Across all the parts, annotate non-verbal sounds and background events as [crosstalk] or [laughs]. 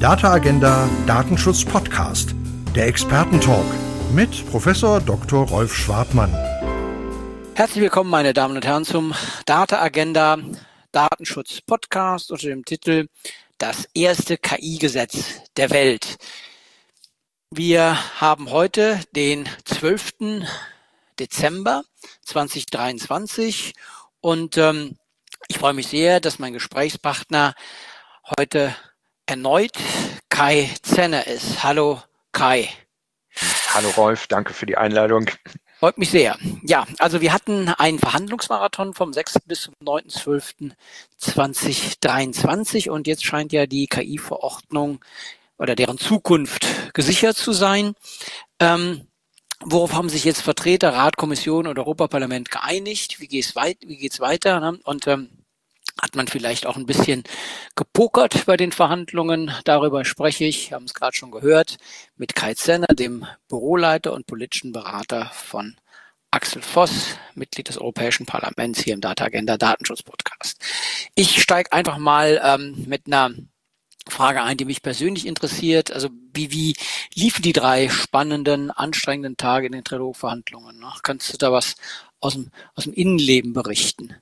Data Agenda Datenschutz Podcast, der Expertentalk mit Professor Dr. Rolf Schwartmann. Herzlich willkommen, meine Damen und Herren, zum Data Agenda Datenschutz Podcast unter dem Titel Das erste KI-Gesetz der Welt. Wir haben heute den 12. Dezember 2023 und ähm, ich freue mich sehr, dass mein Gesprächspartner heute erneut Kai Zenner ist. Hallo Kai. Hallo Rolf, danke für die Einladung. Freut mich sehr. Ja, also wir hatten einen Verhandlungsmarathon vom 6. bis zum 9.12.2023 und jetzt scheint ja die KI-Verordnung oder deren Zukunft gesichert zu sein. Ähm, worauf haben sich jetzt Vertreter, Rat, Kommission und Europaparlament geeinigt? Wie geht's weit, wie geht's weiter? Ne? Und ähm, hat man vielleicht auch ein bisschen gepokert bei den Verhandlungen. Darüber spreche ich, haben es gerade schon gehört, mit Kai Zenner, dem Büroleiter und politischen Berater von Axel Voss, Mitglied des Europäischen Parlaments hier im Data Agenda Datenschutz Podcast. Ich steige einfach mal ähm, mit einer Frage ein, die mich persönlich interessiert. Also wie, wie liefen die drei spannenden, anstrengenden Tage in den Trilogverhandlungen? Kannst du da was aus dem, aus dem Innenleben berichten?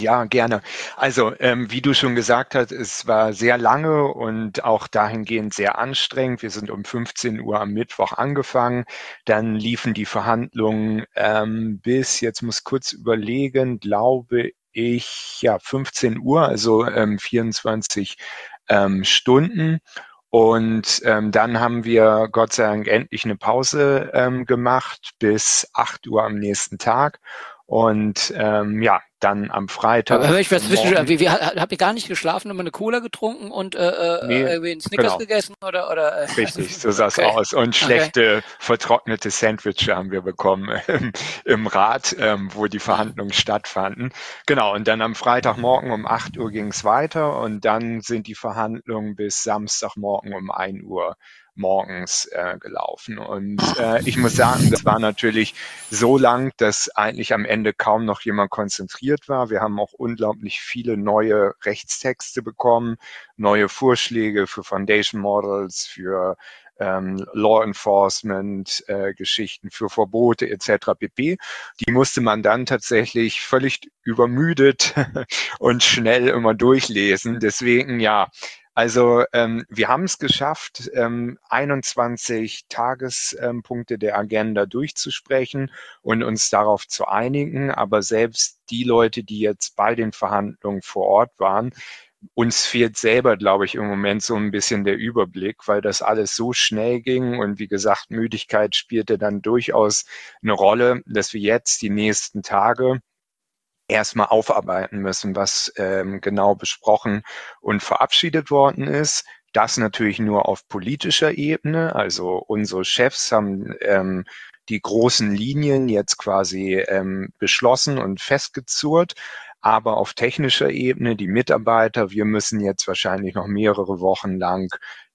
Ja, gerne. Also, ähm, wie du schon gesagt hast, es war sehr lange und auch dahingehend sehr anstrengend. Wir sind um 15 Uhr am Mittwoch angefangen. Dann liefen die Verhandlungen ähm, bis, jetzt muss kurz überlegen, glaube ich, ja, 15 Uhr, also ähm, 24 ähm, Stunden. Und ähm, dann haben wir Gott sei Dank endlich eine Pause ähm, gemacht bis 8 Uhr am nächsten Tag. Und ähm, ja, dann am Freitag. Aber ich was wissen, wie, wie, habt ihr gar nicht geschlafen, immer eine Cola getrunken und äh, äh nee, irgendwie einen Snickers genau. gegessen oder oder? Äh, Richtig, so [laughs] sah es okay. aus. Und schlechte okay. vertrocknete Sandwiches haben wir bekommen [laughs] im, im Rat, ähm, wo die Verhandlungen stattfanden. Genau. Und dann am Freitagmorgen um 8 Uhr ging es weiter und dann sind die Verhandlungen bis Samstagmorgen um 1 Uhr morgens äh, gelaufen. Und äh, ich muss sagen, das war natürlich so lang, dass eigentlich am Ende kaum noch jemand konzentriert war. Wir haben auch unglaublich viele neue Rechtstexte bekommen, neue Vorschläge für Foundation Models, für ähm, Law Enforcement äh, Geschichten für Verbote etc. pp. Die musste man dann tatsächlich völlig übermüdet [laughs] und schnell immer durchlesen. Deswegen ja, also ähm, wir haben es geschafft, ähm, 21 Tagespunkte der Agenda durchzusprechen und uns darauf zu einigen. Aber selbst die Leute, die jetzt bei den Verhandlungen vor Ort waren, uns fehlt selber, glaube ich, im Moment so ein bisschen der Überblick, weil das alles so schnell ging und wie gesagt, Müdigkeit spielte dann durchaus eine Rolle, dass wir jetzt die nächsten Tage erstmal aufarbeiten müssen, was ähm, genau besprochen und verabschiedet worden ist. Das natürlich nur auf politischer Ebene. Also unsere Chefs haben ähm, die großen Linien jetzt quasi ähm, beschlossen und festgezurrt. Aber auf technischer Ebene, die Mitarbeiter, wir müssen jetzt wahrscheinlich noch mehrere Wochen lang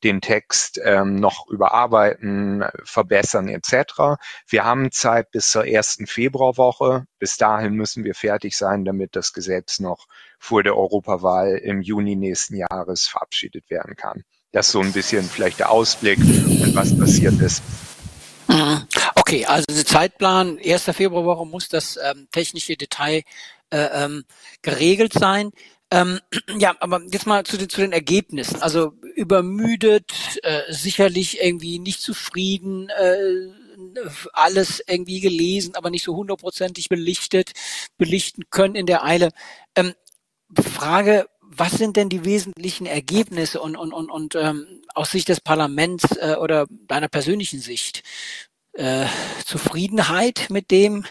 den Text ähm, noch überarbeiten, verbessern etc. Wir haben Zeit bis zur ersten Februarwoche. Bis dahin müssen wir fertig sein, damit das Gesetz noch vor der Europawahl im Juni nächsten Jahres verabschiedet werden kann. Das ist so ein bisschen vielleicht der Ausblick und was passiert ist. Mhm. Okay, also der Zeitplan, 1. Februarwoche muss das ähm, technische Detail äh, ähm, geregelt sein. Ähm, [clears throat] ja, aber jetzt mal zu den, zu den Ergebnissen. Also übermüdet, äh, sicherlich irgendwie nicht zufrieden, äh, alles irgendwie gelesen, aber nicht so hundertprozentig belichtet, belichten können in der Eile. Ähm, Frage, was sind denn die wesentlichen Ergebnisse und, und, und, und ähm, aus Sicht des Parlaments äh, oder deiner persönlichen Sicht? Äh, Zufriedenheit mit dem,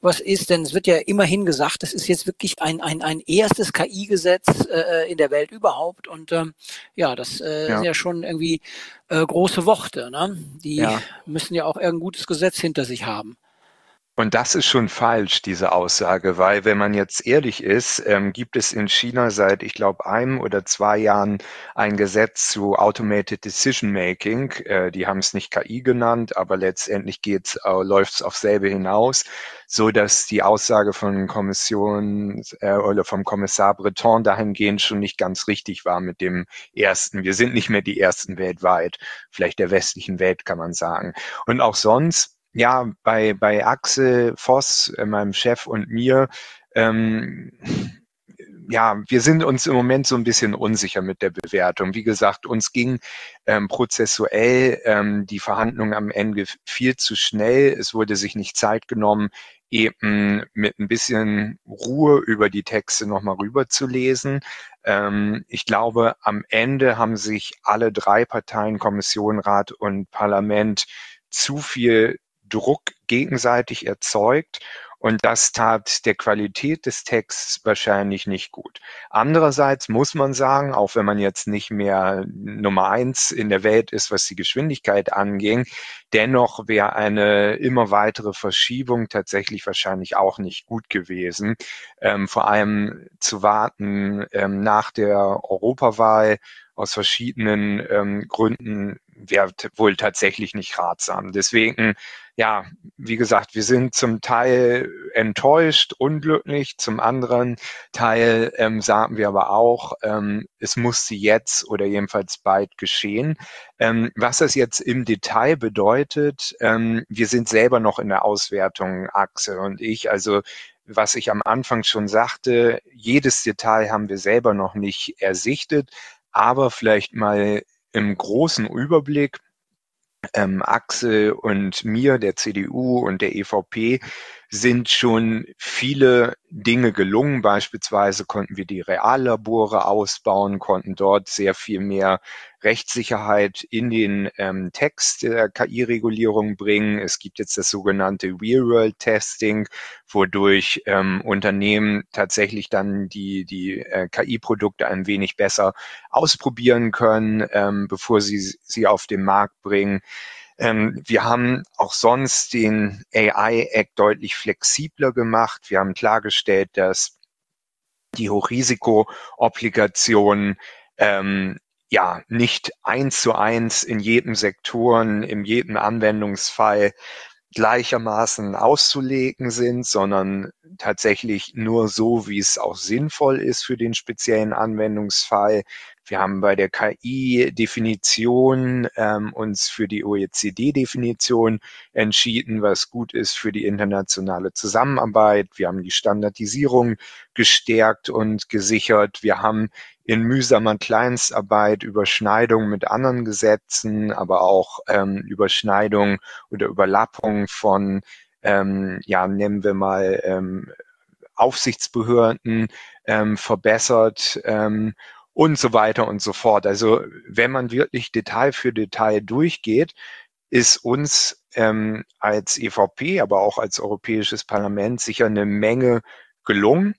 was ist, denn es wird ja immerhin gesagt, das ist jetzt wirklich ein, ein, ein erstes KI-Gesetz äh, in der Welt überhaupt und ähm, ja, das äh, ja. sind ja schon irgendwie äh, große Worte, ne? die ja. müssen ja auch irgendein gutes Gesetz hinter sich haben. Und das ist schon falsch, diese Aussage, weil wenn man jetzt ehrlich ist, ähm, gibt es in China seit, ich glaube, einem oder zwei Jahren ein Gesetz zu Automated Decision Making. Äh, die haben es nicht KI genannt, aber letztendlich geht's, äh, läuft es auf selbe hinaus, so dass die Aussage von Kommission äh, oder vom Kommissar Breton dahingehend schon nicht ganz richtig war mit dem ersten. Wir sind nicht mehr die ersten weltweit, vielleicht der westlichen Welt kann man sagen. Und auch sonst ja, bei, bei Axel Voss, äh, meinem Chef und mir, ähm, ja, wir sind uns im Moment so ein bisschen unsicher mit der Bewertung. Wie gesagt, uns ging ähm, prozessuell ähm, die Verhandlung am Ende viel zu schnell. Es wurde sich nicht Zeit genommen, eben mit ein bisschen Ruhe über die Texte nochmal rüber zu lesen. Ähm, ich glaube, am Ende haben sich alle drei Parteien, Kommission, Rat und Parlament, zu viel Druck gegenseitig erzeugt und das tat der Qualität des Texts wahrscheinlich nicht gut. Andererseits muss man sagen, auch wenn man jetzt nicht mehr Nummer eins in der Welt ist, was die Geschwindigkeit anging, dennoch wäre eine immer weitere Verschiebung tatsächlich wahrscheinlich auch nicht gut gewesen. Ähm, vor allem zu warten ähm, nach der Europawahl aus verschiedenen ähm, Gründen wäre wohl tatsächlich nicht ratsam. Deswegen, ja, wie gesagt, wir sind zum Teil enttäuscht, unglücklich, zum anderen Teil ähm, sagen wir aber auch, ähm, es musste jetzt oder jedenfalls bald geschehen. Ähm, was das jetzt im Detail bedeutet, ähm, wir sind selber noch in der Auswertung, Axel und ich, also was ich am Anfang schon sagte, jedes Detail haben wir selber noch nicht ersichtet, aber vielleicht mal im großen Überblick. Ähm, Axel und mir, der CDU und der EVP, sind schon viele Dinge gelungen. Beispielsweise konnten wir die Reallabore ausbauen, konnten dort sehr viel mehr Rechtssicherheit in den ähm, Text der KI-Regulierung bringen. Es gibt jetzt das sogenannte Real-World-Testing, wodurch ähm, Unternehmen tatsächlich dann die, die äh, KI-Produkte ein wenig besser ausprobieren können, ähm, bevor sie sie auf den Markt bringen. Ähm, wir haben auch sonst den AI-Act deutlich flexibler gemacht. Wir haben klargestellt, dass die Hochrisiko-Obligationen ähm, ja nicht eins zu eins in jedem Sektoren, in jedem Anwendungsfall gleichermaßen auszulegen sind, sondern tatsächlich nur so, wie es auch sinnvoll ist für den speziellen Anwendungsfall. Wir haben bei der KI-Definition ähm, uns für die OECD-Definition entschieden, was gut ist für die internationale Zusammenarbeit. Wir haben die Standardisierung gestärkt und gesichert. Wir haben in mühsamer Kleinstarbeit Überschneidungen mit anderen Gesetzen, aber auch ähm, Überschneidungen oder Überlappungen von, ähm, ja, nennen wir mal, ähm, Aufsichtsbehörden ähm, verbessert ähm, und so weiter und so fort. Also wenn man wirklich Detail für Detail durchgeht, ist uns ähm, als EVP, aber auch als Europäisches Parlament sicher eine Menge gelungen.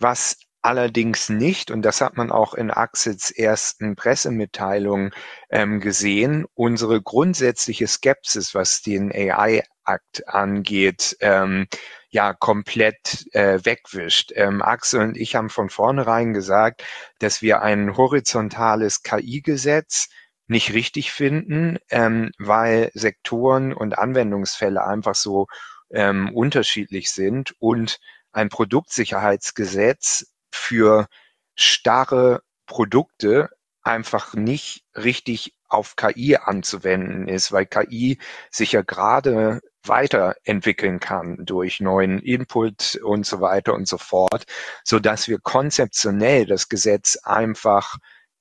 Was allerdings nicht, und das hat man auch in Axels ersten Pressemitteilung ähm, gesehen, unsere grundsätzliche Skepsis, was den AI-Akt angeht, ähm, ja komplett äh, wegwischt. Ähm, Axel und ich haben von vornherein gesagt, dass wir ein horizontales KI-Gesetz nicht richtig finden, ähm, weil Sektoren und Anwendungsfälle einfach so ähm, unterschiedlich sind und ein Produktsicherheitsgesetz für starre Produkte einfach nicht richtig auf KI anzuwenden ist, weil KI sich ja gerade weiterentwickeln kann durch neuen Input und so weiter und so fort, so dass wir konzeptionell das Gesetz einfach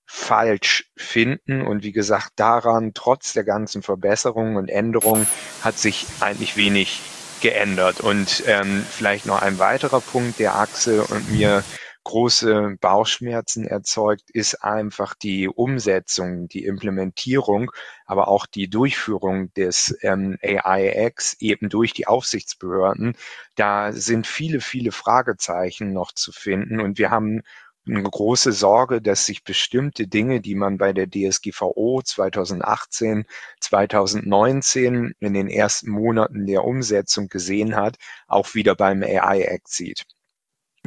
falsch finden. Und wie gesagt, daran, trotz der ganzen Verbesserungen und Änderungen, hat sich eigentlich wenig geändert. Und ähm, vielleicht noch ein weiterer Punkt, der Axel und mir große Bauchschmerzen erzeugt, ist einfach die Umsetzung, die Implementierung, aber auch die Durchführung des ähm, AIX eben durch die Aufsichtsbehörden. Da sind viele, viele Fragezeichen noch zu finden und wir haben eine große Sorge, dass sich bestimmte Dinge, die man bei der DSGVO 2018, 2019 in den ersten Monaten der Umsetzung gesehen hat, auch wieder beim AI Act sieht.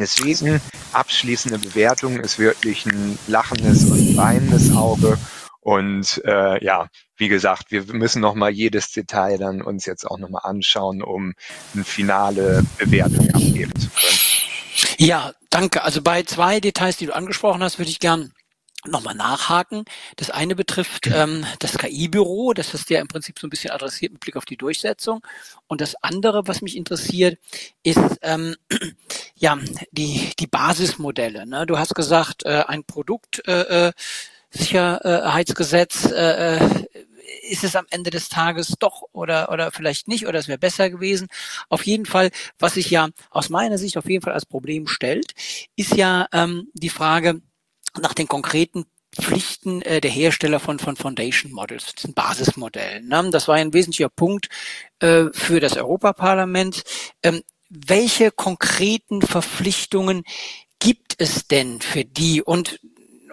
Deswegen abschließende Bewertung ist wirklich ein lachendes und weinendes Auge. Und äh, ja, wie gesagt, wir müssen noch mal jedes Detail dann uns jetzt auch noch mal anschauen, um eine finale Bewertung abgeben zu können. Ja, danke. Also bei zwei Details, die du angesprochen hast, würde ich gern nochmal nachhaken. Das eine betrifft ähm, das KI-Büro, das du ja im Prinzip so ein bisschen adressiert mit Blick auf die Durchsetzung. Und das andere, was mich interessiert, ist ähm, [clears throat] ja die, die Basismodelle. Ne? Du hast gesagt, äh, ein Produkt äh, äh Sicherheitsgesetz äh, äh, ist es am Ende des Tages doch oder, oder vielleicht nicht oder es wäre besser gewesen. Auf jeden Fall, was sich ja aus meiner Sicht auf jeden Fall als Problem stellt, ist ja ähm, die Frage nach den konkreten Pflichten äh, der Hersteller von, von Foundation Models, diesen Basismodellen. Ne? Das war ein wesentlicher Punkt äh, für das Europaparlament. Ähm, welche konkreten Verpflichtungen gibt es denn für die? Und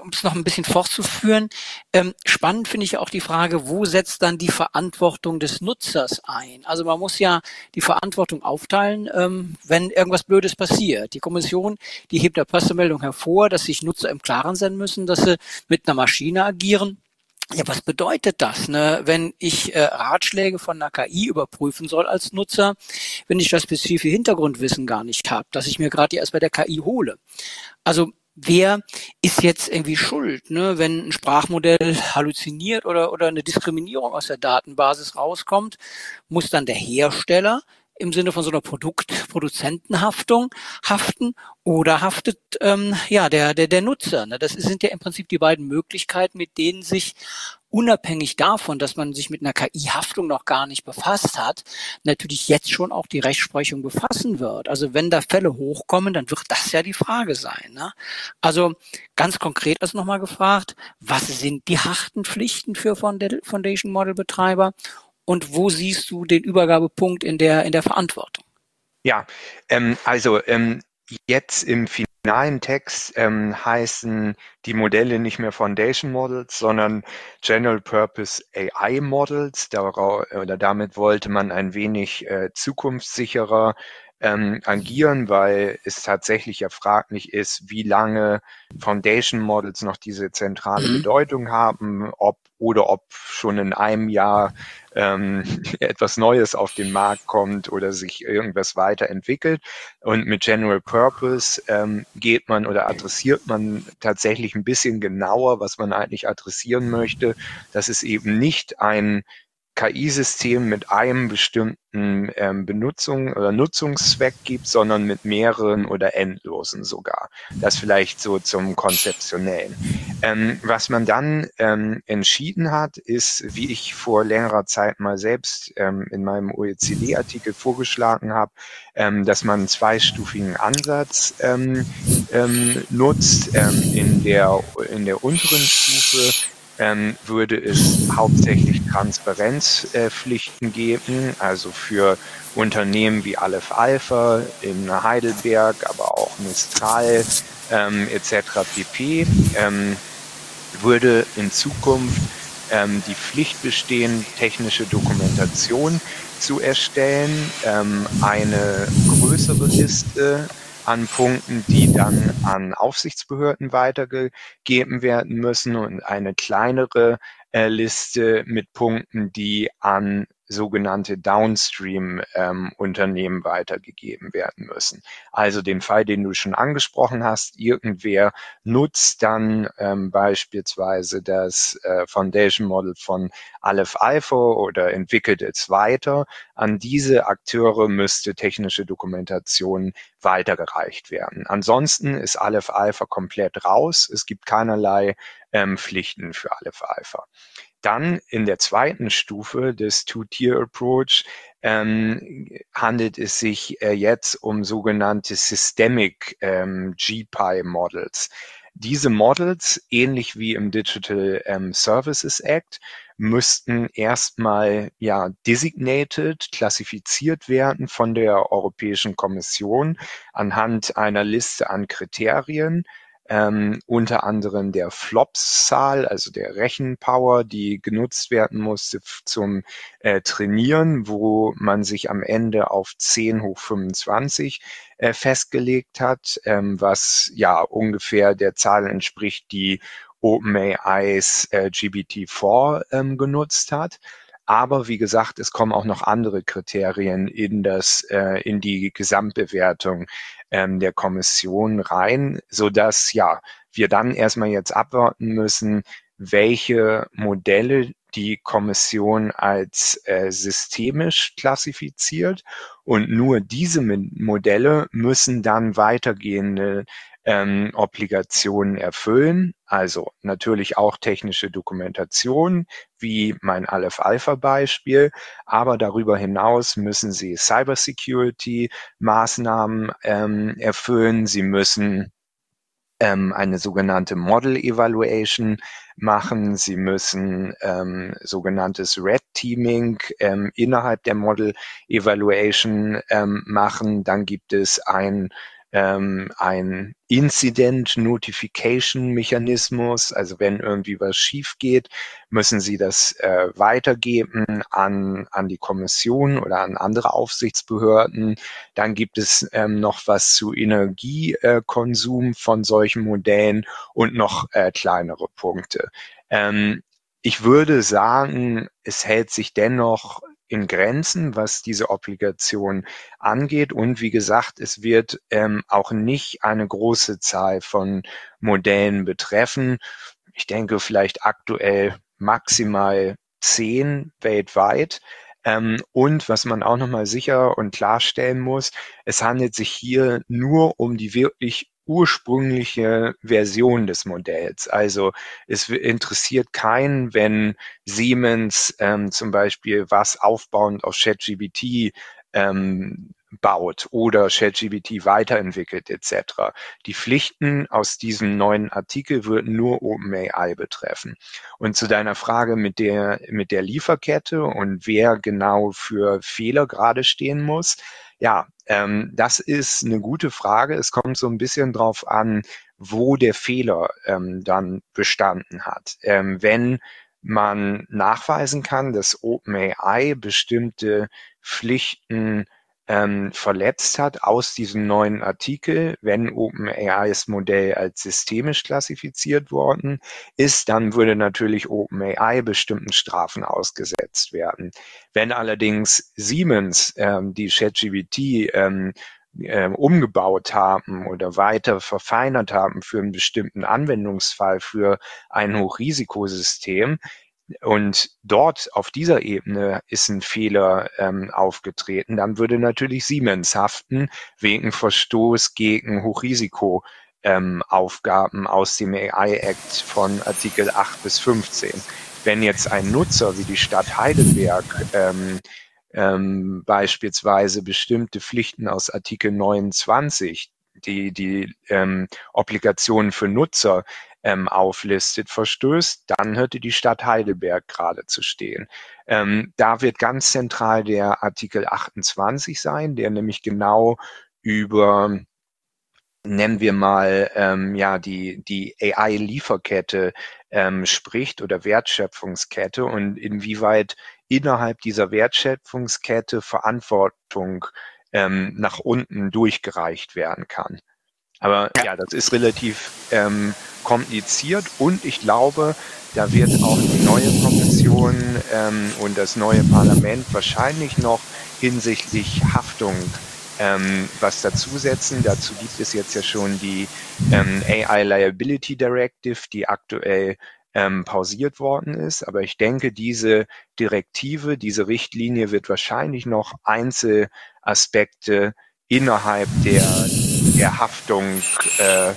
um es noch ein bisschen fortzuführen, ähm, spannend finde ich auch die Frage, wo setzt dann die Verantwortung des Nutzers ein? Also man muss ja die Verantwortung aufteilen, ähm, wenn irgendwas Blödes passiert. Die Kommission, die hebt der Pressemeldung hervor, dass sich Nutzer im Klaren sein müssen, dass sie mit einer Maschine agieren. Ja, was bedeutet das, ne? wenn ich äh, Ratschläge von einer KI überprüfen soll als Nutzer, wenn ich das spezifische Hintergrundwissen gar nicht habe, dass ich mir gerade erst bei der KI hole? Also wer ist jetzt irgendwie schuld, ne? wenn ein Sprachmodell halluziniert oder, oder eine Diskriminierung aus der Datenbasis rauskommt, muss dann der Hersteller im Sinne von so einer Produktproduzentenhaftung haften oder haftet ähm, ja der, der, der Nutzer. Ne? Das sind ja im Prinzip die beiden Möglichkeiten, mit denen sich unabhängig davon, dass man sich mit einer KI-Haftung noch gar nicht befasst hat, natürlich jetzt schon auch die Rechtsprechung befassen wird. Also wenn da Fälle hochkommen, dann wird das ja die Frage sein. Ne? Also ganz konkret ist nochmal gefragt, was sind die harten Pflichten für Foundation Model Betreiber und wo siehst du den Übergabepunkt in der, in der Verantwortung? Ja, ähm, also ähm, jetzt im finalen Text ähm, heißen die Modelle nicht mehr Foundation Models, sondern General Purpose AI Models. Darauf, oder damit wollte man ein wenig äh, zukunftssicherer ähm, agieren, weil es tatsächlich ja fraglich ist, wie lange Foundation Models noch diese zentrale mhm. Bedeutung haben, ob oder ob schon in einem Jahr ähm, [laughs] etwas Neues auf den Markt kommt oder sich irgendwas weiterentwickelt. Und mit General Purpose ähm, geht man oder adressiert man tatsächlich ein bisschen genauer, was man eigentlich adressieren möchte. Das ist eben nicht ein KI-System mit einem bestimmten ähm, Benutzung oder Nutzungszweck gibt, sondern mit mehreren oder endlosen sogar. Das vielleicht so zum Konzeptionellen. Ähm, was man dann ähm, entschieden hat, ist, wie ich vor längerer Zeit mal selbst ähm, in meinem OECD-Artikel vorgeschlagen habe, ähm, dass man einen zweistufigen Ansatz ähm, nutzt. in, der, in der unteren Stufe ähm, würde es hauptsächlich Transparenzpflichten äh, geben, also für Unternehmen wie Aleph Alpha in Heidelberg, aber auch Mistral ähm, etc. pp. Ähm, würde in Zukunft ähm, die Pflicht bestehen, technische Dokumentation zu erstellen, ähm, eine größere Liste an Punkten, die dann an Aufsichtsbehörden weitergegeben werden müssen und eine kleinere äh, Liste mit Punkten, die an sogenannte Downstream-Unternehmen ähm, weitergegeben werden müssen. Also den Fall, den du schon angesprochen hast, irgendwer nutzt dann ähm, beispielsweise das äh, Foundation Model von Aleph Alpha oder entwickelt es weiter. An diese Akteure müsste technische Dokumentation weitergereicht werden. Ansonsten ist Aleph Alpha komplett raus. Es gibt keinerlei ähm, Pflichten für Aleph Alpha. Dann in der zweiten Stufe des Two-Tier-Approach ähm, handelt es sich äh, jetzt um sogenannte Systemic ähm, GPI-Models. Diese Models, ähnlich wie im Digital ähm, Services Act, müssten erstmal ja designated, klassifiziert werden von der Europäischen Kommission anhand einer Liste an Kriterien ähm, unter anderem der Flops-Zahl, also der Rechenpower, die genutzt werden musste zum äh, Trainieren, wo man sich am Ende auf 10 hoch 25 äh, festgelegt hat, ähm, was ja ungefähr der Zahl entspricht, die OpenAIs äh, GPT-4 ähm, genutzt hat. Aber wie gesagt, es kommen auch noch andere Kriterien in das, äh, in die Gesamtbewertung ähm, der Kommission rein, so dass ja wir dann erstmal jetzt abwarten müssen, welche Modelle die Kommission als äh, systemisch klassifiziert. Und nur diese Modelle müssen dann weitergehende ähm, Obligationen erfüllen. Also natürlich auch technische Dokumentation, wie mein Aleph-Alpha-Beispiel. Aber darüber hinaus müssen sie Cybersecurity-Maßnahmen ähm, erfüllen. Sie müssen ähm, eine sogenannte Model Evaluation machen. Sie müssen ähm, sogenanntes Red Teaming ähm, innerhalb der Model Evaluation ähm, machen. Dann gibt es ein ähm, ein Incident Notification Mechanismus. Also wenn irgendwie was schief geht, müssen Sie das äh, weitergeben an, an die Kommission oder an andere Aufsichtsbehörden. Dann gibt es ähm, noch was zu Energiekonsum äh, von solchen Modellen und noch äh, kleinere Punkte. Ähm, ich würde sagen, es hält sich dennoch in Grenzen, was diese Obligation angeht. Und wie gesagt, es wird ähm, auch nicht eine große Zahl von Modellen betreffen. Ich denke vielleicht aktuell maximal zehn weltweit. Ähm, und was man auch nochmal sicher und klarstellen muss, es handelt sich hier nur um die wirklich ursprüngliche Version des Modells. Also es interessiert keinen, wenn Siemens ähm, zum Beispiel was aufbauend auf ChatGBT ähm, baut oder ChatGBT weiterentwickelt etc. Die Pflichten aus diesem neuen Artikel würden nur OpenAI betreffen. Und zu deiner Frage mit der, mit der Lieferkette und wer genau für Fehler gerade stehen muss. Ja, ähm, das ist eine gute Frage. Es kommt so ein bisschen drauf an, wo der Fehler ähm, dann bestanden hat. Ähm, wenn man nachweisen kann, dass OpenAI bestimmte Pflichten ähm, verletzt hat aus diesem neuen Artikel, wenn OpenAIs Modell als systemisch klassifiziert worden ist, dann würde natürlich OpenAI bestimmten Strafen ausgesetzt werden. Wenn allerdings Siemens ähm, die ChatGPT ähm, äh, umgebaut haben oder weiter verfeinert haben für einen bestimmten Anwendungsfall für ein Hochrisikosystem, und dort auf dieser Ebene ist ein Fehler ähm, aufgetreten, dann würde natürlich Siemens haften wegen Verstoß gegen Hochrisiko. Ähm, Aufgaben aus dem AI Act von Artikel 8 bis 15. Wenn jetzt ein Nutzer wie die Stadt Heidelberg ähm, ähm, beispielsweise bestimmte Pflichten aus Artikel 29, die die ähm, Obligationen für Nutzer ähm, auflistet, verstößt, dann hätte die Stadt Heidelberg gerade zu stehen. Ähm, da wird ganz zentral der Artikel 28 sein, der nämlich genau über nennen wir mal ähm, ja die die AI-Lieferkette ähm, spricht oder Wertschöpfungskette und inwieweit innerhalb dieser Wertschöpfungskette Verantwortung ähm, nach unten durchgereicht werden kann. Aber ja, das ist relativ ähm, kompliziert und ich glaube, da wird auch die neue Kommission ähm, und das neue Parlament wahrscheinlich noch hinsichtlich Haftung ähm, was dazusetzen. Dazu gibt es jetzt ja schon die ähm, AI Liability Directive, die aktuell ähm, pausiert worden ist. Aber ich denke, diese Direktive, diese Richtlinie wird wahrscheinlich noch Einzelaspekte innerhalb der der Haftung äh,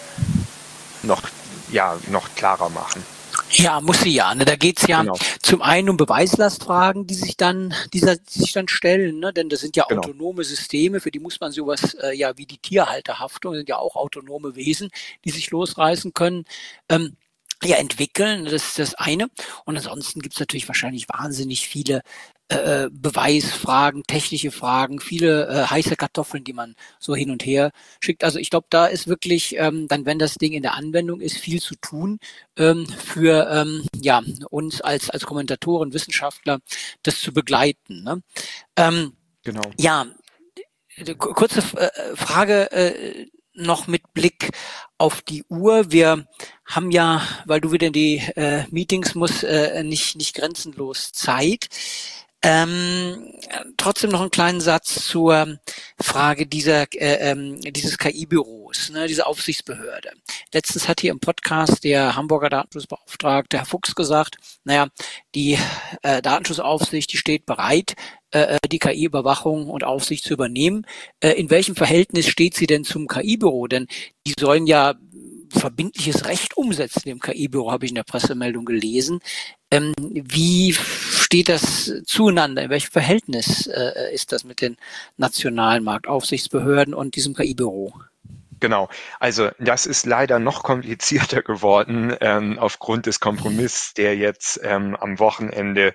noch, ja, noch klarer machen. Ja, muss sie ja. Ne? Da geht's ja genau. zum einen um Beweislastfragen, die sich dann, die, sich dann stellen, ne? denn das sind ja genau. autonome Systeme, für die muss man sowas äh, ja wie die Tierhalterhaftung, sind ja auch autonome Wesen, die sich losreißen können. Ähm, ja, entwickeln. Das ist das eine. Und ansonsten gibt es natürlich wahrscheinlich wahnsinnig viele äh, Beweisfragen, technische Fragen, viele äh, heiße Kartoffeln, die man so hin und her schickt. Also ich glaube, da ist wirklich ähm, dann, wenn das Ding in der Anwendung ist, viel zu tun ähm, für ähm, ja uns als als Kommentatoren, Wissenschaftler, das zu begleiten. Ne? Ähm, genau. Ja, kurze äh, Frage. Äh, noch mit Blick auf die Uhr. Wir haben ja, weil du wieder in die äh, Meetings musst, äh, nicht, nicht grenzenlos Zeit. Ähm, trotzdem noch einen kleinen Satz zur Frage dieser, äh, ähm, dieses KI-Büros, ne, dieser Aufsichtsbehörde. Letztens hat hier im Podcast der Hamburger Datenschutzbeauftragte Herr Fuchs gesagt, naja, die äh, Datenschutzaufsicht, die steht bereit, äh, die KI-Überwachung und Aufsicht zu übernehmen. Äh, in welchem Verhältnis steht sie denn zum KI-Büro? Denn die sollen ja verbindliches Recht umsetzen im KI-Büro, habe ich in der Pressemeldung gelesen. Ähm, wie steht das zueinander? In welchem Verhältnis äh, ist das mit den nationalen Marktaufsichtsbehörden und diesem KI-Büro? Genau, also das ist leider noch komplizierter geworden ähm, aufgrund des Kompromisses, der jetzt ähm, am Wochenende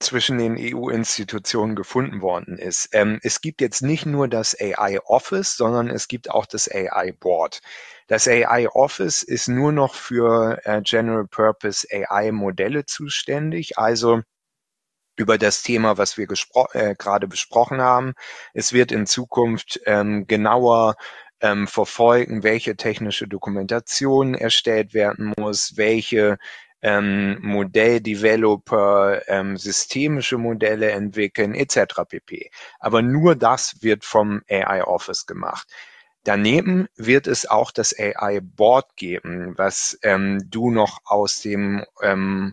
zwischen den EU-Institutionen gefunden worden ist. Ähm, es gibt jetzt nicht nur das AI Office, sondern es gibt auch das AI Board. Das AI Office ist nur noch für äh, General Purpose AI Modelle zuständig, also über das Thema, was wir äh, gerade besprochen haben. Es wird in Zukunft ähm, genauer ähm, verfolgen, welche technische Dokumentation erstellt werden muss, welche ähm, Modelldeveloper ähm, systemische Modelle entwickeln etc. pp. Aber nur das wird vom AI Office gemacht. Daneben wird es auch das AI Board geben, was ähm, du noch aus dem ähm,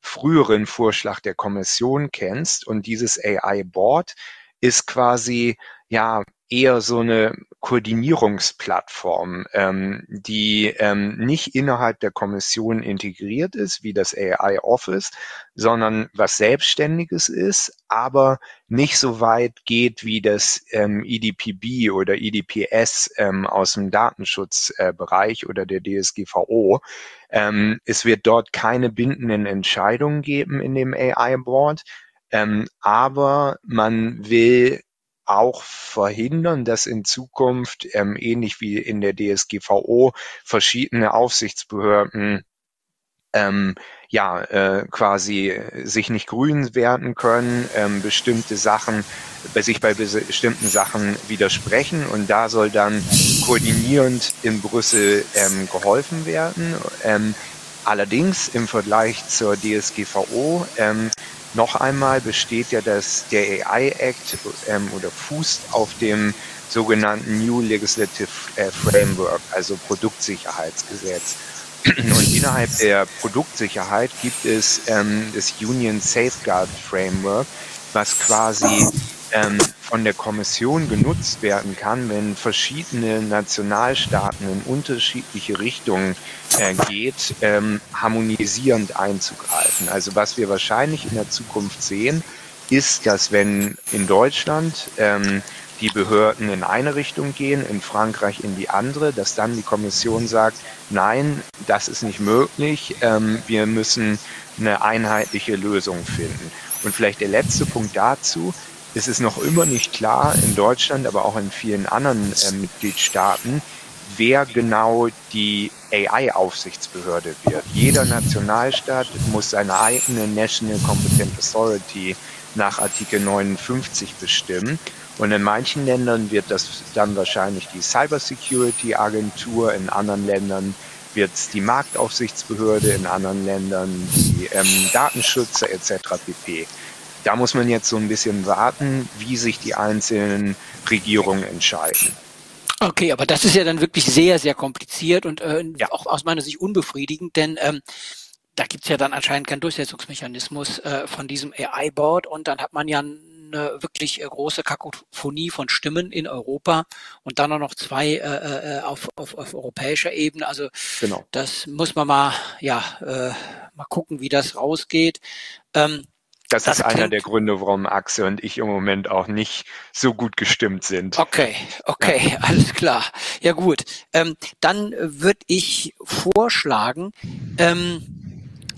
früheren Vorschlag der Kommission kennst. Und dieses AI Board ist quasi ja eher so eine Koordinierungsplattform, ähm, die ähm, nicht innerhalb der Kommission integriert ist, wie das AI Office, sondern was Selbstständiges ist, aber nicht so weit geht wie das ähm, EDPB oder EDPS ähm, aus dem Datenschutzbereich äh, oder der DSGVO. Ähm, es wird dort keine bindenden Entscheidungen geben in dem AI Board. Ähm, aber man will auch verhindern, dass in Zukunft, ähm, ähnlich wie in der DSGVO, verschiedene Aufsichtsbehörden ähm, ja äh, quasi sich nicht grün werden können, ähm, bestimmte Sachen bei sich bei bestimmten Sachen widersprechen und da soll dann koordinierend in Brüssel ähm, geholfen werden. Ähm, allerdings im Vergleich zur DSGVO ähm, noch einmal besteht ja das, der AI Act ähm, oder fußt auf dem sogenannten New Legislative äh, Framework, also Produktsicherheitsgesetz. [clears throat] Und innerhalb der Produktsicherheit gibt es ähm, das Union Safeguard Framework, was quasi ähm, von der Kommission genutzt werden kann, wenn verschiedene Nationalstaaten in unterschiedliche Richtungen äh, geht, ähm, harmonisierend einzugreifen. Also was wir wahrscheinlich in der Zukunft sehen, ist, dass wenn in Deutschland ähm, die Behörden in eine Richtung gehen, in Frankreich in die andere, dass dann die Kommission sagt, nein, das ist nicht möglich, ähm, wir müssen eine einheitliche Lösung finden. Und vielleicht der letzte Punkt dazu, es ist noch immer nicht klar in Deutschland, aber auch in vielen anderen äh, Mitgliedstaaten, wer genau die AI-Aufsichtsbehörde wird. Jeder Nationalstaat muss seine eigene National Competent Authority nach Artikel 59 bestimmen. Und in manchen Ländern wird das dann wahrscheinlich die Cybersecurity Agentur, in anderen Ländern wird es die Marktaufsichtsbehörde, in anderen Ländern die ähm, Datenschützer etc. pp da muss man jetzt so ein bisschen warten, wie sich die einzelnen Regierungen entscheiden. Okay, aber das ist ja dann wirklich sehr, sehr kompliziert und äh, ja. auch aus meiner Sicht unbefriedigend, denn ähm, da gibt's ja dann anscheinend keinen Durchsetzungsmechanismus äh, von diesem AI-Board und dann hat man ja eine wirklich äh, große Kakophonie von Stimmen in Europa und dann auch noch zwei äh, äh, auf, auf, auf europäischer Ebene. Also genau. das muss man mal, ja, äh, mal gucken, wie das rausgeht. Ähm, das, das ist einer der Gründe, warum Axel und ich im Moment auch nicht so gut gestimmt sind. Okay, okay, [laughs] alles klar. Ja gut, ähm, dann würde ich vorschlagen, ähm,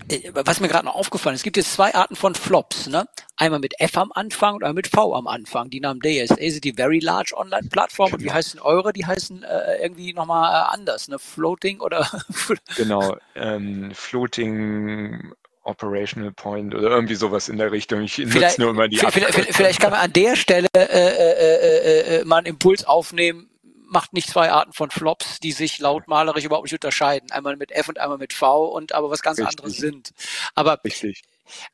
äh, was mir gerade noch aufgefallen ist, es gibt jetzt zwei Arten von Flops, ne? Einmal mit F am Anfang und einmal mit V am Anfang. Die Namen DSA sind die Very Large Online Plattform genau. und wie genau. heißen eure? Die heißen äh, irgendwie nochmal äh, anders, ne? Floating oder? [laughs] genau, ähm, Floating Operational Point oder irgendwie sowas in der Richtung. Ich nutze nur immer die vielleicht, vielleicht, kann man an der Stelle äh, äh, äh, äh, mal einen Impuls aufnehmen, macht nicht zwei Arten von Flops, die sich lautmalerisch überhaupt nicht unterscheiden. Einmal mit F und einmal mit V und aber was ganz Richtig. anderes sind. Aber Richtig.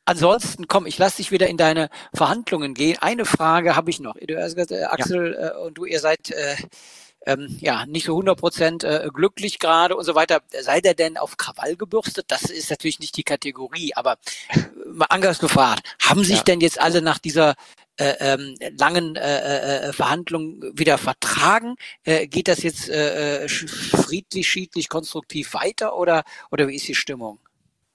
Ansonsten, komm, ich lasse dich wieder in deine Verhandlungen gehen. Eine Frage habe ich noch. Du hast gesagt, äh, Axel ja. äh, und du, ihr seid äh, ähm, ja nicht so 100 Prozent äh, glücklich gerade und so weiter. Seid ihr denn auf Krawall gebürstet? Das ist natürlich nicht die Kategorie, aber äh, mal anders gefragt, haben sich ja. denn jetzt alle nach dieser äh, ähm, langen äh, äh, äh Verhandlungen wieder vertragen? Äh, geht das jetzt äh, friedlich, schiedlich, konstruktiv weiter oder, oder wie ist die Stimmung?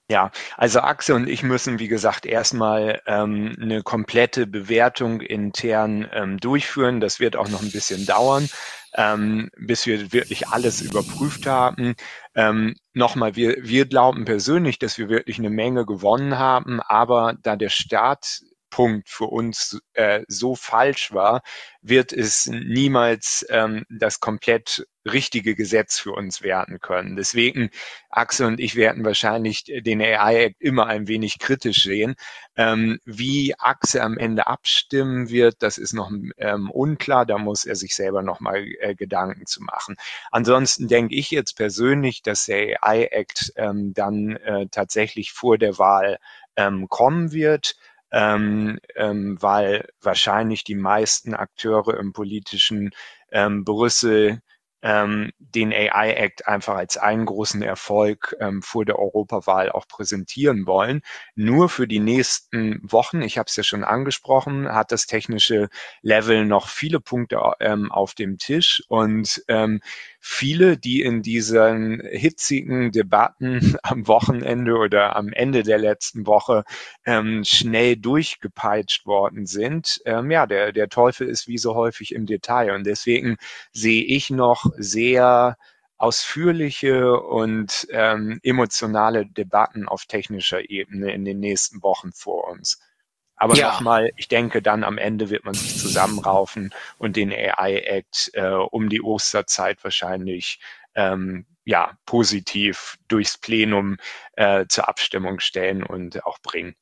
Ja, also Axel und ich müssen, wie gesagt, erstmal ähm, eine komplette Bewertung intern ähm, durchführen. Das wird auch noch ein bisschen dauern ähm, bis wir wirklich alles überprüft haben. Ähm, Nochmal, wir, wir glauben persönlich, dass wir wirklich eine Menge gewonnen haben, aber da der Start Punkt für uns äh, so falsch war, wird es niemals ähm, das komplett richtige Gesetz für uns werden können. Deswegen, Axel und ich werden wahrscheinlich den AI-Act immer ein wenig kritisch sehen. Ähm, wie Axel am Ende abstimmen wird, das ist noch ähm, unklar. Da muss er sich selber nochmal äh, Gedanken zu machen. Ansonsten denke ich jetzt persönlich, dass der AI-Act ähm, dann äh, tatsächlich vor der Wahl ähm, kommen wird ähm, ähm, weil wahrscheinlich die meisten Akteure im politischen ähm, Brüssel ähm, den AI Act einfach als einen großen Erfolg ähm, vor der Europawahl auch präsentieren wollen. Nur für die nächsten Wochen, ich habe es ja schon angesprochen, hat das technische Level noch viele Punkte ähm, auf dem Tisch und ähm, viele, die in diesen hitzigen Debatten [laughs] am Wochenende oder am Ende der letzten Woche ähm, schnell durchgepeitscht worden sind. Ähm, ja, der, der Teufel ist wie so häufig im Detail. Und deswegen sehe ich noch sehr ausführliche und ähm, emotionale Debatten auf technischer Ebene in den nächsten Wochen vor uns. Aber ja. nochmal, ich denke, dann am Ende wird man sich zusammenraufen und den AI-Act äh, um die Osterzeit wahrscheinlich ähm, ja positiv durchs Plenum äh, zur Abstimmung stellen und auch bringen.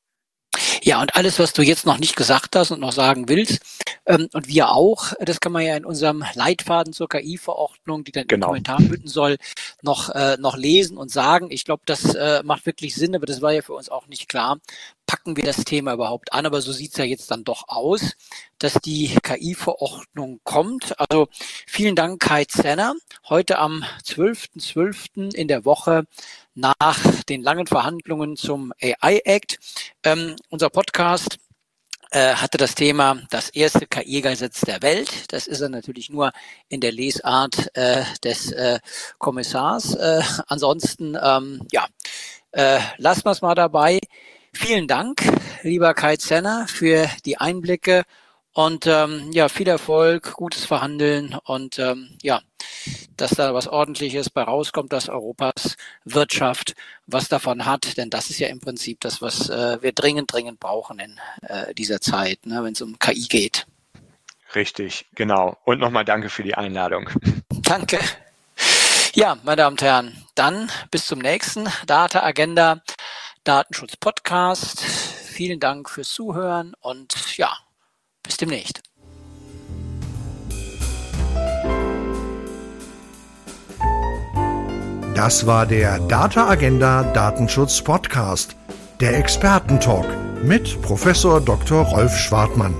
Ja, und alles, was du jetzt noch nicht gesagt hast und noch sagen willst, ähm, und wir auch, das kann man ja in unserem Leitfaden zur KI-Verordnung, die dann genau. im Kommentar bünden soll, noch, äh, noch lesen und sagen. Ich glaube, das äh, macht wirklich Sinn, aber das war ja für uns auch nicht klar. Packen wir das Thema überhaupt an? Aber so sieht's ja jetzt dann doch aus, dass die KI-Verordnung kommt. Also vielen Dank, Kai Zenner. Heute am 12.12. .12. in der Woche nach den langen Verhandlungen zum AI-Act. Ähm, unser Podcast äh, hatte das Thema das erste KI-Gesetz der Welt. Das ist er natürlich nur in der Lesart äh, des äh, Kommissars. Äh, ansonsten, ähm, ja, äh, lassen wir es mal dabei. Vielen Dank, lieber Kai Zenner, für die Einblicke und ähm, ja, viel Erfolg, gutes Verhandeln und ähm, ja, dass da was Ordentliches bei rauskommt, dass Europas Wirtschaft was davon hat, denn das ist ja im Prinzip das, was äh, wir dringend, dringend brauchen in äh, dieser Zeit, ne, wenn es um KI geht. Richtig, genau. Und nochmal danke für die Einladung. [laughs] Danke. Ja, meine Damen und Herren, dann bis zum nächsten Data Agenda Datenschutz Podcast. Vielen Dank fürs Zuhören und ja, bis demnächst. Das war der Data Agenda Datenschutz Podcast, der Expertentalk mit Professor Dr. Rolf Schwartmann.